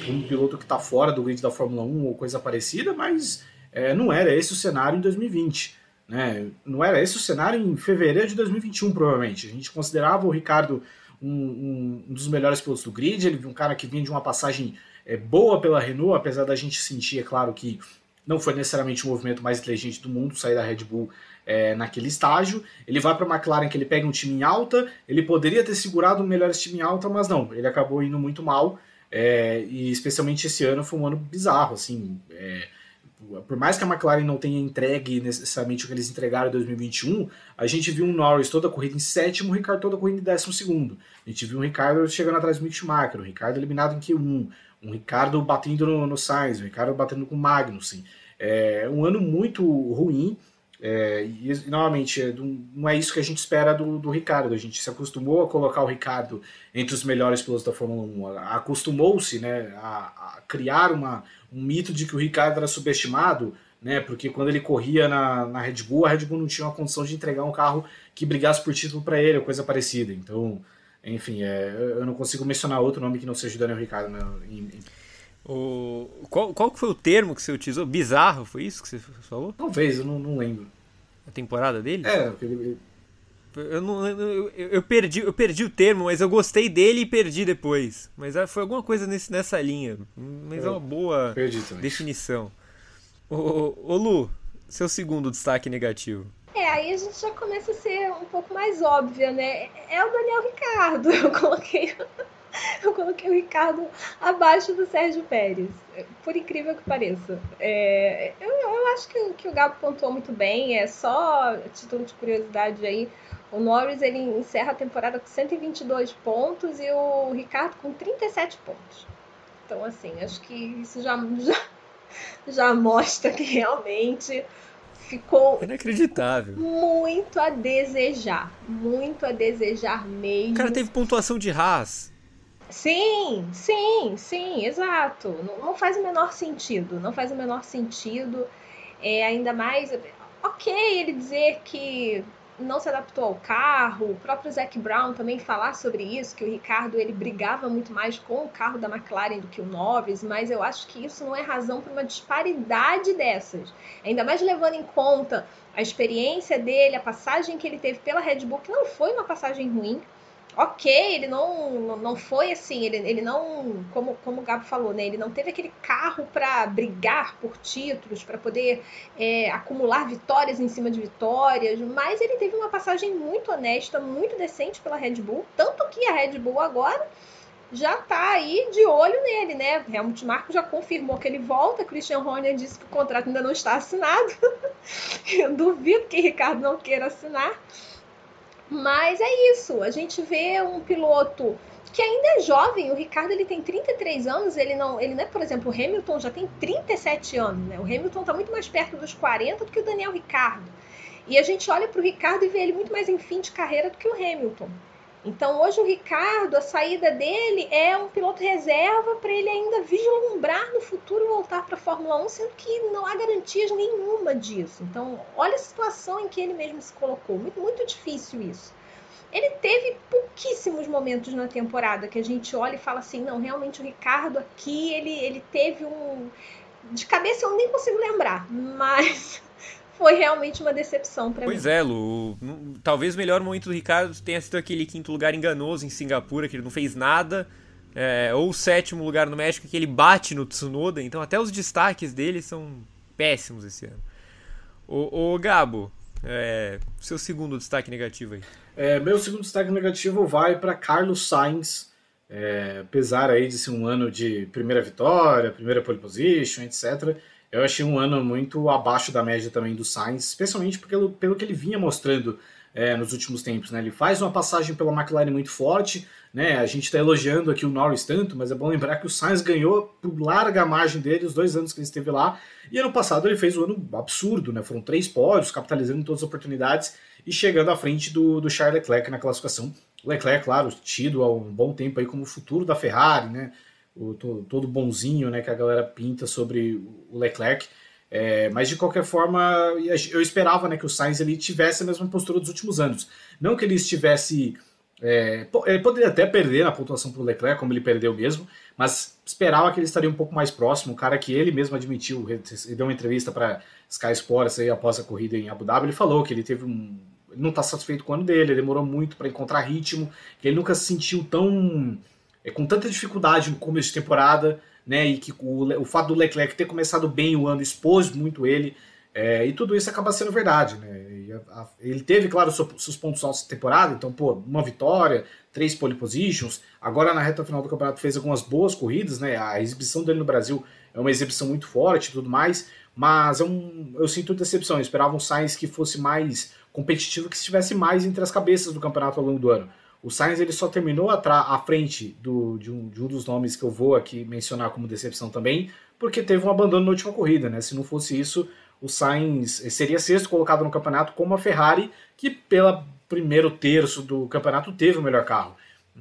como um piloto que está fora do grid da Fórmula 1 ou coisa parecida, mas é, não era esse o cenário em 2020. Né? Não era esse o cenário em fevereiro de 2021, provavelmente. A gente considerava o Ricardo um, um, um dos melhores pilotos do grid, ele um cara que vinha de uma passagem é, boa pela Renault, apesar da gente sentir, é claro, que não foi necessariamente o movimento mais inteligente do mundo sair da Red Bull é, naquele estágio. Ele vai para a McLaren que ele pega um time em alta. Ele poderia ter segurado o melhor time em alta, mas não. Ele acabou indo muito mal. É, e especialmente esse ano foi um ano bizarro, assim. É, por mais que a McLaren não tenha entregue necessariamente o que eles entregaram em 2021, a gente viu um Norris toda a corrida em sétimo, o Ricardo toda a corrida em décimo segundo. A gente viu um Ricardo chegando atrás do Mick Schumacher, um Ricardo eliminado em Q1, um Ricardo batendo no, no Sainz, um Ricardo batendo com o Magnussen. É um ano muito ruim, é, e, novamente, é, não é isso que a gente espera do, do Ricardo. A gente se acostumou a colocar o Ricardo entre os melhores pilotos da Fórmula 1. Acostumou-se né, a, a, criar uma, um mito de que o Ricardo era subestimado, né, porque quando ele corria na, na Red Bull, a Red Bull não tinha uma condição de entregar um carro que brigasse por título para ele, ou coisa parecida. Então, enfim, é, eu não consigo mencionar outro nome que não seja o Daniel Ricardo. Né, em, em... O... Qual, qual foi o termo que você utilizou? Bizarro, foi isso que você falou? Talvez, eu não, não lembro. A temporada dele? É, ele... Eu, não, eu, eu, perdi, eu perdi o termo, mas eu gostei dele e perdi depois. Mas ah, foi alguma coisa nesse, nessa linha. Mas é uma boa definição. Ô, ô, Lu, seu segundo destaque negativo. É, aí a gente já começa a ser um pouco mais óbvia, né? É o Daniel Ricardo. Eu coloquei eu coloquei o Ricardo abaixo do Sérgio Pérez, por incrível que pareça. É, eu, eu, acho que, que o Gabo pontuou muito bem, é só título de curiosidade aí. O Norris ele encerra a temporada com 122 pontos e o Ricardo com 37 pontos. Então, assim, acho que isso já, já, já mostra que realmente ficou inacreditável. Muito a desejar, muito a desejar mesmo. O cara teve pontuação de Haas. Sim, sim, sim, exato. Não, não, faz o menor sentido. Não faz o menor sentido. É, ainda mais. Ok, ele dizer que não se adaptou ao carro, o próprio Zac Brown também falar sobre isso, que o Ricardo ele brigava muito mais com o carro da McLaren do que o Norris, mas eu acho que isso não é razão para uma disparidade dessas. Ainda mais levando em conta a experiência dele, a passagem que ele teve pela Red Bull, que não foi uma passagem ruim, ok, ele não, não foi assim, ele, ele não, como, como o Gabo falou, né? Ele não teve aquele carro para brigar por títulos, para poder é, acumular vitórias em cima de vitórias, mas ele teve uma passagem muito honesta, muito decente pela Red Bull, tanto que a Red Bull agora já tá aí de olho nele, né? Helmut Marko já confirmou que ele volta, Christian Horner disse que o contrato ainda não está assinado. Eu duvido que Ricardo não queira assinar. Mas é isso, a gente vê um piloto que ainda é jovem, o Ricardo ele tem 33 anos, ele não, ele não é, por exemplo, o Hamilton já tem 37 anos, né? O Hamilton está muito mais perto dos 40 do que o Daniel Ricardo. E a gente olha para o Ricardo e vê ele muito mais em fim de carreira do que o Hamilton. Então hoje o Ricardo, a saída dele é um piloto reserva para ele ainda vislumbrar no futuro voltar para a Fórmula 1, sendo que não há garantias nenhuma disso. Então olha a situação em que ele mesmo se colocou. Muito, muito difícil isso. Ele teve pouquíssimos momentos na temporada que a gente olha e fala assim, não, realmente o Ricardo aqui, ele, ele teve um... De cabeça eu nem consigo lembrar, mas foi realmente uma decepção para mim. Pois é, Lu. Talvez o melhor momento do Ricardo tenha sido aquele quinto lugar enganoso em Singapura, que ele não fez nada. É, ou o sétimo lugar no México, que ele bate no Tsunoda. Então, até os destaques dele são péssimos esse ano. O, o Gabo, é, seu segundo destaque negativo aí. É, meu segundo destaque negativo vai para Carlos Sainz. É, apesar aí de ser um ano de primeira vitória, primeira pole position, etc eu achei um ano muito abaixo da média também do Sainz, especialmente pelo, pelo que ele vinha mostrando é, nos últimos tempos. Né? Ele faz uma passagem pela McLaren muito forte, né? a gente está elogiando aqui o Norris tanto, mas é bom lembrar que o Sainz ganhou por larga margem dele os dois anos que ele esteve lá, e ano passado ele fez um ano absurdo, né? foram três pódios, capitalizando todas as oportunidades e chegando à frente do, do Charles Leclerc na classificação. Leclerc, claro, tido há um bom tempo aí como futuro da Ferrari, né? O, todo bonzinho né, que a galera pinta sobre o Leclerc. É, mas de qualquer forma, eu esperava né, que o Sainz ele tivesse a mesma postura dos últimos anos. Não que ele estivesse. É, ele poderia até perder na pontuação para o Leclerc, como ele perdeu mesmo, mas esperava que ele estaria um pouco mais próximo. O cara que ele mesmo admitiu, ele deu uma entrevista para Sky Sports aí após a corrida em Abu Dhabi, ele falou que ele teve um. Ele não está satisfeito com o ano dele, demorou muito para encontrar ritmo, que ele nunca se sentiu tão é, com tanta dificuldade no começo de temporada, né? E que o, o fato do Leclerc ter começado bem o ano expôs muito ele. É, e tudo isso acaba sendo verdade, né? A, a, ele teve, claro, seus pontos altos de temporada, então, pô, uma vitória, três pole positions. Agora, na reta final do campeonato, fez algumas boas corridas, né? A exibição dele no Brasil é uma exibição muito forte e tudo mais, mas é um, eu sinto decepção. Eu esperava um Sainz que fosse mais competitivo, que estivesse mais entre as cabeças do campeonato ao longo do ano. O Sainz ele só terminou à frente do, de, um, de um dos nomes que eu vou aqui mencionar como decepção também, porque teve um abandono na última corrida, né? Se não fosse isso, o Sainz seria sexto colocado no campeonato como a Ferrari, que pelo primeiro terço do campeonato teve o melhor carro.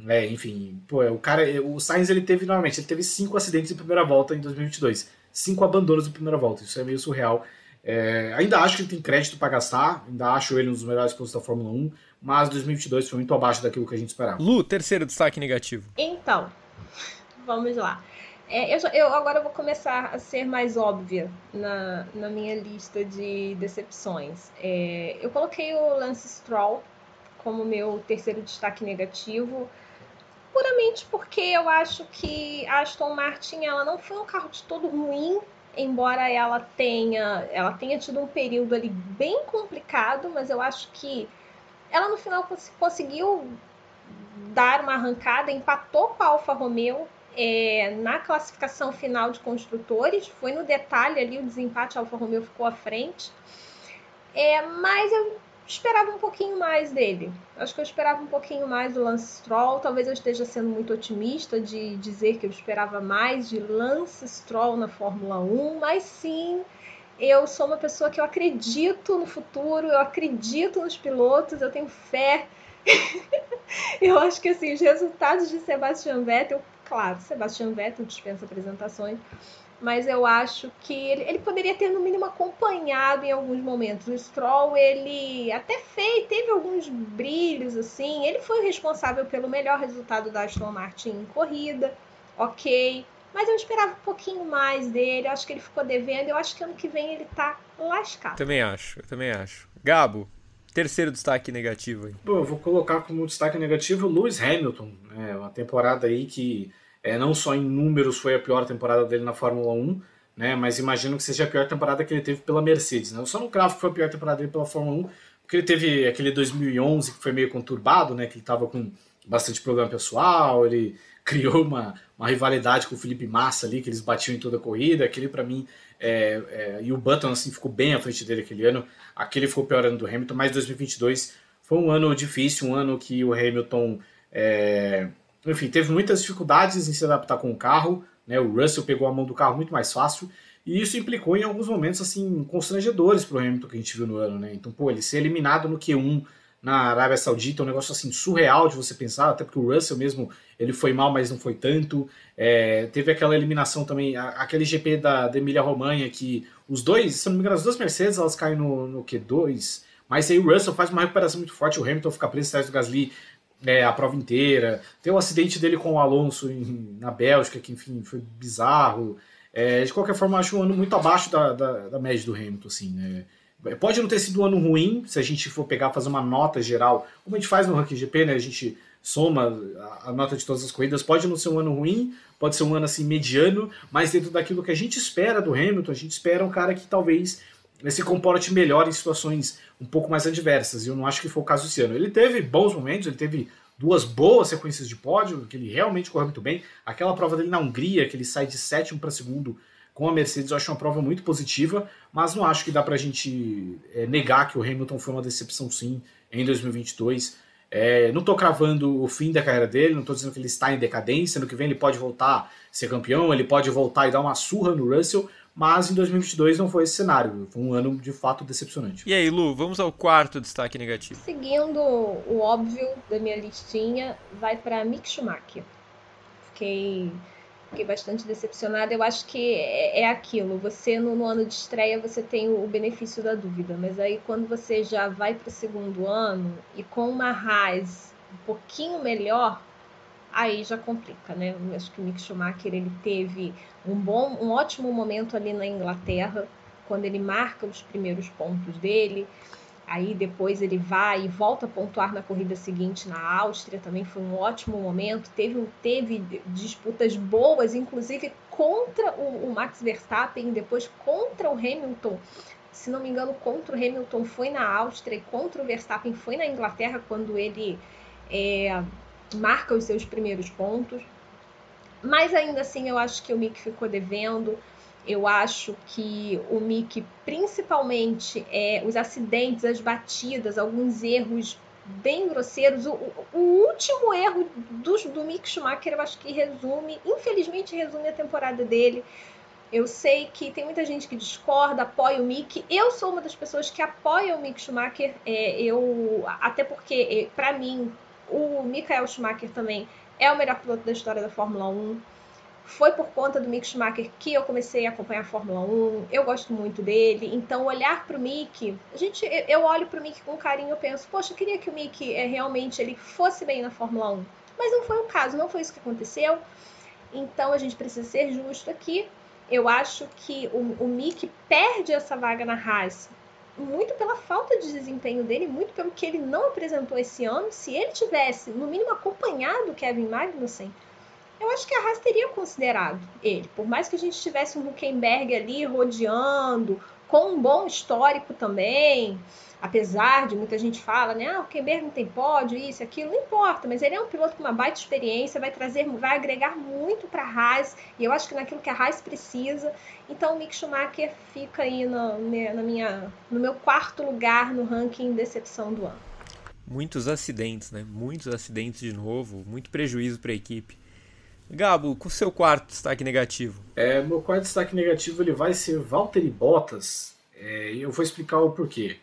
É, enfim, pô, o cara, o Sainz ele teve novamente, ele teve cinco acidentes em primeira volta em 2022, cinco abandonos em primeira volta, isso é meio surreal. É, ainda acho que ele tem crédito para gastar, ainda acho ele um dos melhores pilotos da Fórmula 1, mas 2022 foi muito abaixo daquilo que a gente esperava. Lu, terceiro destaque negativo. Então, vamos lá. É, eu, eu, agora vou começar a ser mais óbvia na, na minha lista de decepções. É, eu coloquei o Lance Stroll como meu terceiro destaque negativo, puramente porque eu acho que a Aston Martin ela não foi um carro de todo ruim, embora ela tenha, ela tenha tido um período ali bem complicado, mas eu acho que ela no final conseguiu dar uma arrancada, empatou com a Alfa Romeo é, na classificação final de construtores. Foi no detalhe ali o desempate, a Alfa Romeo ficou à frente. É, mas eu esperava um pouquinho mais dele. Acho que eu esperava um pouquinho mais do Lance Stroll. Talvez eu esteja sendo muito otimista de dizer que eu esperava mais de Lance Stroll na Fórmula 1, mas sim, eu sou uma pessoa que eu acredito no futuro, eu acredito nos pilotos, eu tenho fé. eu acho que assim, os resultados de Sebastian Vettel, claro, Sebastian Vettel dispensa apresentações, mas eu acho que ele, ele, poderia ter no mínimo acompanhado em alguns momentos. O Stroll, ele até fez, teve alguns brilhos assim, ele foi o responsável pelo melhor resultado da Aston Martin em corrida, ok. Mas eu esperava um pouquinho mais dele. Eu acho que ele ficou devendo. Eu acho que ano que vem ele tá lascado. Também acho, eu também acho. Gabo, terceiro destaque negativo aí. Bom, eu vou colocar como destaque negativo o Lewis Hamilton, né? Uma temporada aí que é, não só em números foi a pior temporada dele na Fórmula 1, né? Mas imagino que seja a pior temporada que ele teve pela Mercedes, né? Eu só não cravo que foi a pior temporada dele pela Fórmula 1, porque ele teve aquele 2011 que foi meio conturbado, né? Que ele tava com bastante problema pessoal, ele criou uma, uma rivalidade com o Felipe Massa ali, que eles batiam em toda a corrida, aquele para mim é, é, e o Button assim ficou bem à frente dele aquele ano. Aquele foi o pior ano do Hamilton, mas 2022 foi um ano difícil, um ano que o Hamilton, é, enfim, teve muitas dificuldades em se adaptar com o carro. Né? O Russell pegou a mão do carro muito mais fácil. E isso implicou em alguns momentos assim constrangedores para o Hamilton que a gente viu no ano, né? Então, pô, ele ser eliminado no Q1 na Arábia Saudita, um negócio assim surreal de você pensar, até porque o Russell mesmo ele foi mal, mas não foi tanto. É, teve aquela eliminação também, aquele GP da, da Emília Romanha, que os dois, se não me engano, as duas Mercedes elas caem no, no Q2, mas aí o Russell faz uma recuperação muito forte, o Hamilton fica preso atrás do Gasly é, a prova inteira. Tem o acidente dele com o Alonso em, na Bélgica, que enfim foi bizarro. É, de qualquer forma, acho um ano muito abaixo da, da, da média do Hamilton, assim, né? Pode não ter sido um ano ruim, se a gente for pegar fazer uma nota geral, como a gente faz no Ranking GP, né? A gente soma a nota de todas as corridas. Pode não ser um ano ruim, pode ser um ano assim mediano, mas dentro daquilo que a gente espera do Hamilton, a gente espera um cara que talvez se comporte melhor em situações um pouco mais adversas. E eu não acho que foi o caso esse ano. Ele teve bons momentos, ele teve duas boas sequências de pódio, que ele realmente correu muito bem. Aquela prova dele na Hungria, que ele sai de sétimo para segundo com a Mercedes, eu acho uma prova muito positiva, mas não acho que dá para a gente é, negar que o Hamilton foi uma decepção sim em 2022. É, não estou cravando o fim da carreira dele, não estou dizendo que ele está em decadência, no que vem ele pode voltar a ser campeão, ele pode voltar e dar uma surra no Russell, mas em 2022 não foi esse cenário, foi um ano de fato decepcionante. E aí, Lu, vamos ao quarto destaque negativo. Seguindo o óbvio da minha listinha, vai para Mick Schumacher. Fiquei fiquei bastante decepcionada. Eu acho que é, é aquilo. Você no, no, ano de estreia você tem o benefício da dúvida, mas aí quando você já vai para o segundo ano e com uma Haas um pouquinho melhor, aí já complica, né? Acho que o Mick Schumacher ele teve um bom, um ótimo momento ali na Inglaterra quando ele marca os primeiros pontos dele. Aí depois ele vai e volta a pontuar na corrida seguinte na Áustria, também foi um ótimo momento. Teve, teve disputas boas, inclusive contra o, o Max Verstappen, depois contra o Hamilton. Se não me engano, contra o Hamilton foi na Áustria e contra o Verstappen foi na Inglaterra quando ele é, marca os seus primeiros pontos. Mas ainda assim, eu acho que o Mick ficou devendo. Eu acho que o Mick, principalmente é, os acidentes, as batidas, alguns erros bem grosseiros. O, o último erro do, do Mick Schumacher, eu acho que resume, infelizmente resume a temporada dele. Eu sei que tem muita gente que discorda, apoia o Mick. Eu sou uma das pessoas que apoia o Mick Schumacher. É, eu, até porque, é, para mim, o Michael Schumacher também é o melhor piloto da história da Fórmula 1. Foi por conta do Mick Schumacher que eu comecei a acompanhar a Fórmula 1. Eu gosto muito dele. Então, olhar para o Mick, a gente, eu olho para o Mick com carinho e penso, poxa, eu queria que o Mick é, realmente ele fosse bem na Fórmula 1. Mas não foi o caso, não foi isso que aconteceu. Então, a gente precisa ser justo aqui. Eu acho que o, o Mick perde essa vaga na Haas muito pela falta de desempenho dele, muito pelo que ele não apresentou esse ano. Se ele tivesse, no mínimo, acompanhado Kevin Magnussen, eu acho que a Haas teria considerado ele. Por mais que a gente tivesse um Huckenberg ali rodeando, com um bom histórico também, apesar de muita gente fala, né, ah, o Huckenberg não tem pódio, isso, aquilo, não importa, mas ele é um piloto com uma baita experiência, vai trazer, vai agregar muito para a Haas, e eu acho que naquilo que a Haas precisa. Então o Mick Schumacher fica aí no, né, na minha, no meu quarto lugar no ranking decepção do ano. Muitos acidentes, né? Muitos acidentes de novo, muito prejuízo para a equipe. Gabo, com o seu quarto destaque negativo? É, meu quarto destaque negativo ele vai ser Valtteri Bottas. É, eu vou explicar o porquê.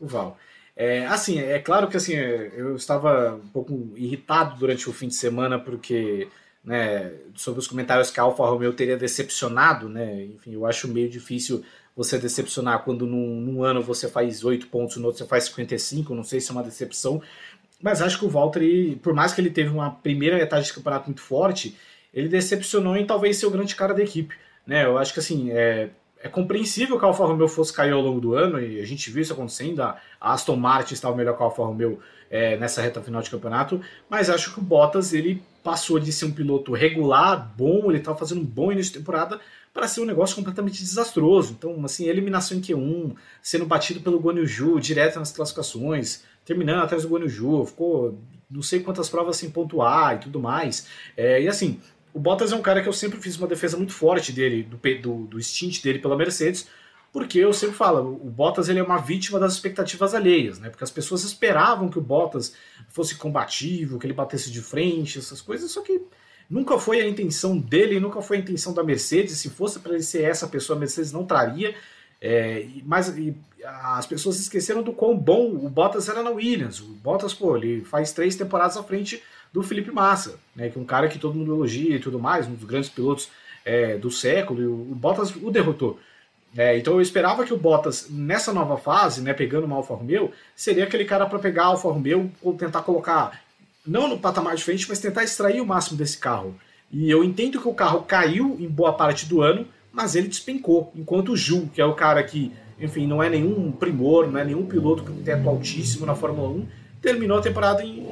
O Val. É, assim, é claro que assim, eu estava um pouco irritado durante o fim de semana porque, né, sobre os comentários que a Alfa Romeo teria decepcionado, né, enfim, eu acho meio difícil você decepcionar quando num, num ano você faz 8 pontos, no outro você faz 55, não sei se é uma decepção, mas acho que o Valtteri, por mais que ele teve uma primeira metade de campeonato muito forte, ele decepcionou em talvez ser o grande cara da equipe. Né? Eu acho que assim, é, é compreensível que a Alfa Romeo fosse cair ao longo do ano, e a gente viu isso acontecendo. A Aston Martin estava melhor que a Alfa Romeo é, nessa reta final de campeonato, mas acho que o Bottas ele passou de ser um piloto regular, bom, ele estava fazendo um bom início de temporada, para ser um negócio completamente desastroso. Então, assim, eliminação em Q1, sendo batido pelo Guan Yu direto nas classificações, terminando atrás do Guan Yu Zhu, ficou não sei quantas provas sem pontuar e tudo mais. É, e assim, o Bottas é um cara que eu sempre fiz uma defesa muito forte dele, do, do, do stint dele pela Mercedes, porque eu sempre falo, o Bottas ele é uma vítima das expectativas alheias, né? Porque as pessoas esperavam que o Bottas fosse combativo, que ele batesse de frente, essas coisas, só que nunca foi a intenção dele, nunca foi a intenção da Mercedes. Se fosse para ele ser essa pessoa, a Mercedes não traria. É, mas e, as pessoas esqueceram do quão bom o Bottas era na Williams. O Bottas, pô, ele faz três temporadas à frente do Felipe Massa, né, que é um cara que todo mundo elogia e tudo mais, um dos grandes pilotos é, do século, e o, o Bottas o derrotou. É, então eu esperava que o Bottas, nessa nova fase, né, pegando uma Alfa Romeo, seria aquele cara para pegar a Alfa Romeo ou tentar colocar, não no patamar de frente, mas tentar extrair o máximo desse carro. E eu entendo que o carro caiu em boa parte do ano, mas ele despencou. Enquanto o Ju, que é o cara que, enfim, não é nenhum primor, não é nenhum piloto com teto altíssimo na Fórmula 1, terminou a temporada em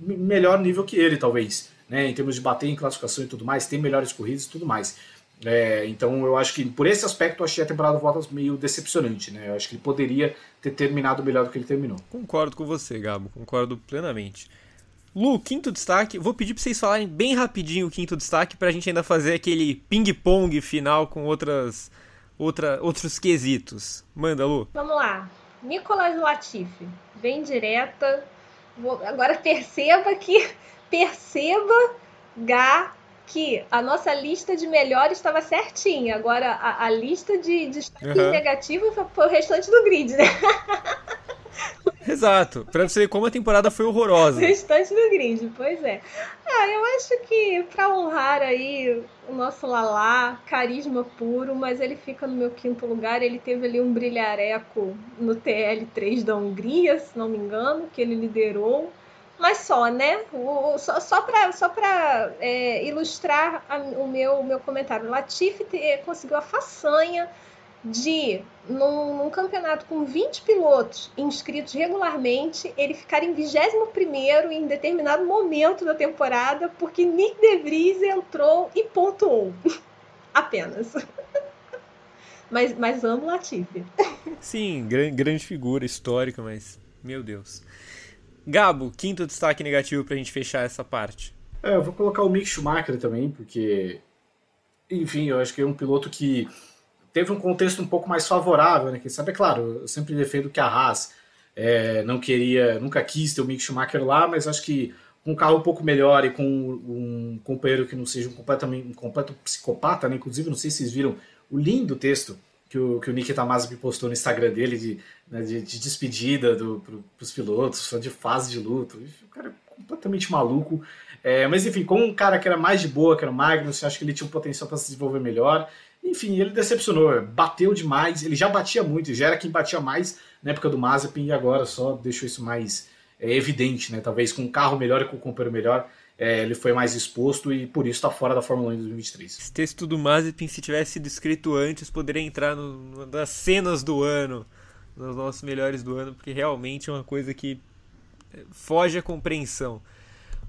melhor nível que ele, talvez. Né, em termos de bater em classificação e tudo mais, tem melhores corridas e tudo mais. É, então eu acho que por esse aspecto eu achei a temporada do Bottas meio decepcionante, né? Eu acho que ele poderia ter terminado melhor do que ele terminou. Concordo com você, Gabo, concordo plenamente. Lu, quinto destaque. Vou pedir para vocês falarem bem rapidinho o quinto destaque para a gente ainda fazer aquele ping-pong final com outras, outra, outros quesitos. Manda, Lu. Vamos lá. Nicolas Latifi. Bem direta. Vou, agora perceba que. Perceba, Gá, que a nossa lista de melhores estava certinha. Agora, a, a lista de destaque uhum. negativo foi o restante do grid, né? Exato, pra você ver como a temporada foi horrorosa. Restante do grid, pois é. Ah, eu acho que pra honrar aí o nosso Lalá, carisma puro, mas ele fica no meu quinto lugar. Ele teve ali um brilhareco no TL3 da Hungria, se não me engano, que ele liderou. Mas só, né? O, só, só para só pra, é, ilustrar a, o meu, meu comentário. Latifi te, conseguiu a façanha de, num, num, campeonato com 20 pilotos inscritos regularmente, ele ficar em 21 em determinado momento da temporada, porque Nick De Vries entrou e pontuou. Apenas. mas, mas amo Latifi. Sim, grande, grande figura histórica, mas meu Deus. Gabo, quinto destaque negativo pra gente fechar essa parte. É, eu vou colocar o Mick Schumacher também, porque, enfim, eu acho que é um piloto que teve um contexto um pouco mais favorável, né? Quem sabe, é claro, eu sempre defendo que a Haas é, não queria, nunca quis ter o Mick Schumacher lá, mas acho que com um carro um pouco melhor e com um companheiro que não seja um, completamente, um completo psicopata, né? Inclusive, não sei se vocês viram o lindo texto que o, que o Nikita Mazepin postou no Instagram dele de, né, de, de, despedida do, pro, pros pilotos, de fase de luto. O cara é completamente maluco. É, mas enfim, com um cara que era mais de boa, que era o Magnus, acho que ele tinha um potencial para se desenvolver melhor. Enfim, ele decepcionou, bateu demais, ele já batia muito, já era quem batia mais na época do Mazepin e agora só deixou isso mais é, evidente, né? Talvez com um carro melhor e com um companheiro melhor, é, ele foi mais exposto e por isso está fora da Fórmula 1 em 2023. Esse texto do Mazepin, se tivesse sido escrito antes, poderia entrar no, das cenas do ano, nos nossos melhores do ano, porque realmente é uma coisa que é, foge à compreensão.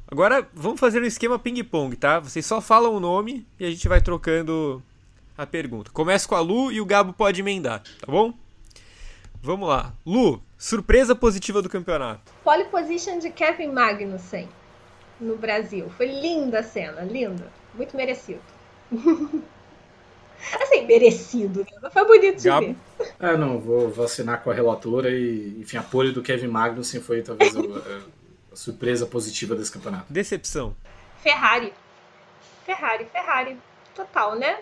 Agora vamos fazer um esquema ping-pong, tá? Vocês só falam o nome e a gente vai trocando a pergunta. Começa com a Lu e o Gabo pode emendar, tá bom? Vamos lá. Lu, surpresa positiva do campeonato. Pole position de Kevin Magnussen no Brasil. Foi linda a cena, linda. Muito merecido. assim, merecido, né? Foi bonito de Gabo. ver. É, não, vou vacinar com a relatora e, enfim, a pole do Kevin Magnussen foi talvez a, a surpresa positiva desse campeonato. Decepção. Ferrari. Ferrari, Ferrari. Total, né?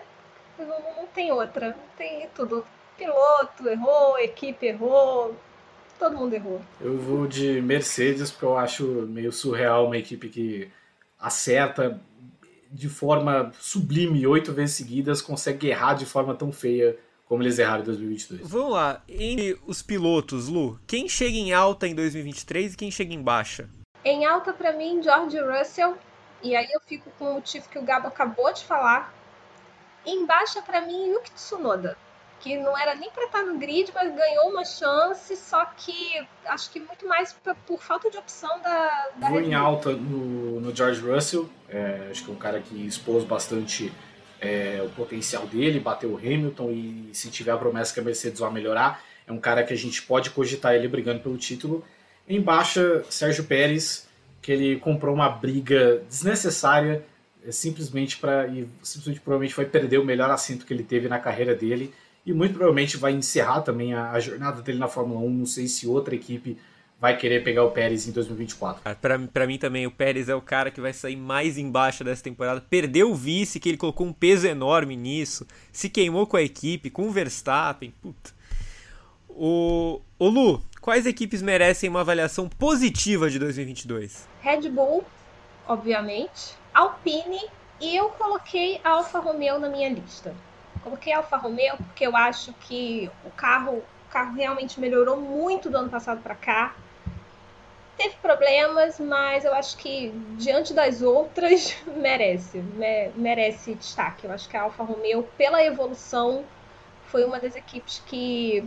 Não, não tem outra. Tem tudo. Piloto errou, equipe errou, todo mundo errou. Eu vou de Mercedes porque eu acho meio surreal uma equipe que acerta de forma sublime oito vezes seguidas, consegue errar de forma tão feia como eles erraram em 2022. Vamos lá, entre os pilotos, Lu, quem chega em alta em 2023 e quem chega em baixa? Em alta para mim, George Russell, e aí eu fico com o motivo que o Gabo acabou de falar, em baixa para mim, Yuki Tsunoda. que não era nem para estar no grid, mas ganhou uma chance, só que acho que muito mais por, por falta de opção da, da Vou em alta no, no George Russell, é, acho que é um cara que expôs bastante é, o potencial dele, bateu o Hamilton e se tiver a promessa que a Mercedes vai melhorar, é um cara que a gente pode cogitar ele brigando pelo título. Em baixa, Sérgio Pérez, que ele comprou uma briga desnecessária, é, simplesmente para e simplesmente provavelmente vai perder o melhor assento que ele teve na carreira dele e muito provavelmente vai encerrar também a, a jornada dele na Fórmula 1. Não sei se outra equipe vai querer pegar o Pérez em 2024. Para mim também, o Pérez é o cara que vai sair mais embaixo dessa temporada. Perdeu o vice, que ele colocou um peso enorme nisso. Se queimou com a equipe, com o Verstappen. Puta. O, o Lu, quais equipes merecem uma avaliação positiva de 2022? Red Bull, obviamente. Alpine e eu coloquei a Alfa Romeo na minha lista. Coloquei a Alfa Romeo porque eu acho que o carro, o carro realmente melhorou muito do ano passado para cá. Teve problemas, mas eu acho que diante das outras merece, me, merece destaque. Eu acho que a Alfa Romeo, pela evolução, foi uma das equipes que,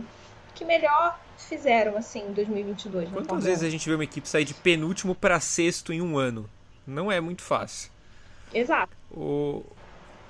que melhor fizeram assim em 2022. Quantas vezes a gente vê uma equipe sair de penúltimo para sexto em um ano? Não é muito fácil. Exato. O...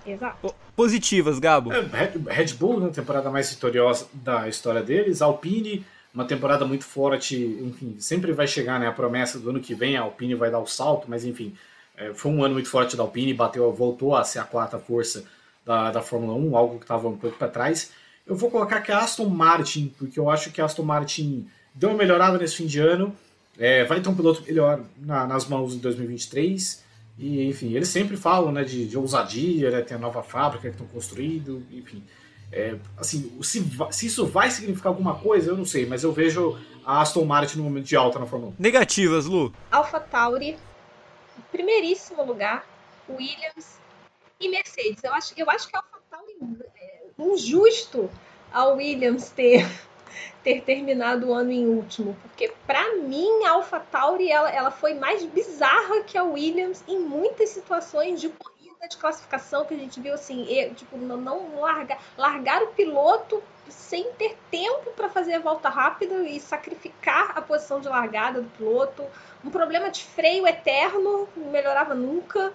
Exato. Positivas, Gabo. É, Red Bull, né, temporada mais vitoriosa da história deles. Alpine, uma temporada muito forte. Enfim, sempre vai chegar né, a promessa do ano que vem. A Alpine vai dar o salto, mas enfim, é, foi um ano muito forte da Alpine. Bateu, voltou a ser a quarta força da, da Fórmula 1, algo que estava um pouco para trás. Eu vou colocar que a Aston Martin, porque eu acho que a Aston Martin deu uma melhorada nesse fim de ano. É, vai ter um piloto melhor na, nas mãos em 2023. E, enfim, eles sempre falam né, de, de ousadia, né, tem a nova fábrica que estão construindo, enfim. É, assim, se, se, isso vai significar alguma coisa, eu não sei, mas eu vejo a Aston Martin no momento de alta na Fórmula 1. Negativas, Lu? Alpha Tauri, primeiríssimo lugar, Williams e Mercedes. Eu acho, eu acho que a Alpha Tauri é injusto a Williams ter ter terminado o ano em último, porque para mim a AlphaTauri ela, ela foi mais bizarra que a Williams em muitas situações de corrida de classificação que a gente viu assim, e, tipo não, não largar, largar o piloto sem ter tempo para fazer a volta rápida e sacrificar a posição de largada do piloto, um problema de freio eterno, não melhorava nunca,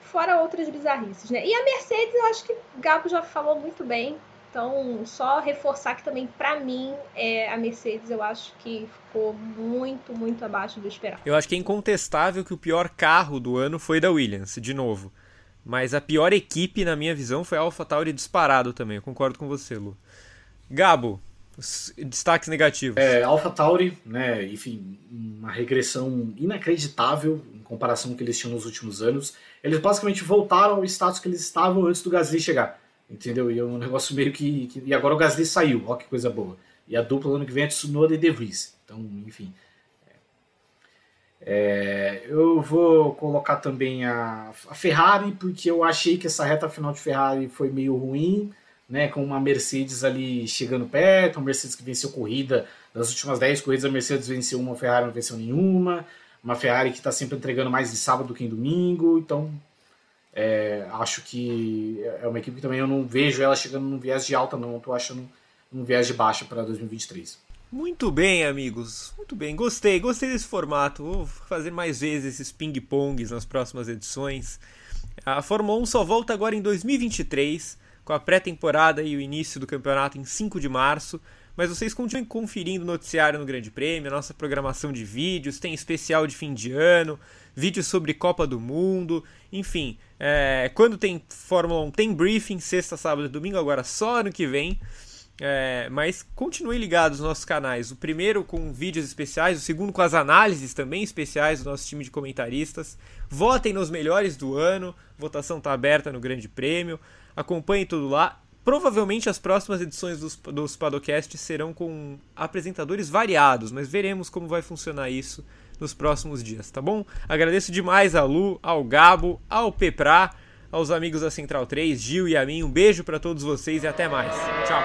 fora outras bizarrices, né? E a Mercedes, eu acho que o Gabo já falou muito bem, então, só reforçar que também, para mim, é, a Mercedes eu acho que ficou muito, muito abaixo do esperado. Eu acho que é incontestável que o pior carro do ano foi da Williams, de novo. Mas a pior equipe, na minha visão, foi a AlphaTauri disparado também. Eu concordo com você, Lu. Gabo, destaques negativos. É, AlphaTauri, né, enfim, uma regressão inacreditável em comparação com o que eles tinham nos últimos anos. Eles basicamente voltaram ao status que eles estavam antes do Gasly chegar entendeu? E é um negócio meio que, que, E agora o Gasly saiu, ó que coisa boa. E a dupla ano que vem é Tsunoda e De Vries. Então, enfim. É, eu vou colocar também a, a, Ferrari, porque eu achei que essa reta final de Ferrari foi meio ruim, né? Com uma Mercedes ali chegando perto, uma Mercedes que venceu corrida. Das últimas 10 corridas, a Mercedes venceu uma, a Ferrari não venceu nenhuma. Uma Ferrari que está sempre entregando mais de sábado do que em domingo. Então, é, acho que é uma equipe que também eu não vejo ela chegando num viés de alta, não. Estou achando um viés de baixa para 2023. Muito bem, amigos. Muito bem. Gostei, gostei desse formato. Vou fazer mais vezes esses ping-pongs nas próximas edições. A Fórmula 1 só volta agora em 2023, com a pré-temporada e o início do campeonato em 5 de março. Mas vocês continuem conferindo o noticiário no Grande Prêmio, nossa programação de vídeos, tem especial de fim de ano, vídeos sobre Copa do Mundo, enfim. É, quando tem Fórmula 1, tem briefing, sexta, sábado e domingo, agora só ano que vem. É, mas continuem ligados nos nossos canais. O primeiro com vídeos especiais, o segundo com as análises também especiais do nosso time de comentaristas. Votem nos melhores do ano. Votação está aberta no Grande Prêmio. Acompanhe tudo lá. Provavelmente as próximas edições dos, dos Padocasts serão com apresentadores variados, mas veremos como vai funcionar isso nos próximos dias, tá bom? Agradeço demais a Lu, ao Gabo, ao Pepra, aos amigos da Central 3, Gil e a mim. Um beijo para todos vocês e até mais. Tchau.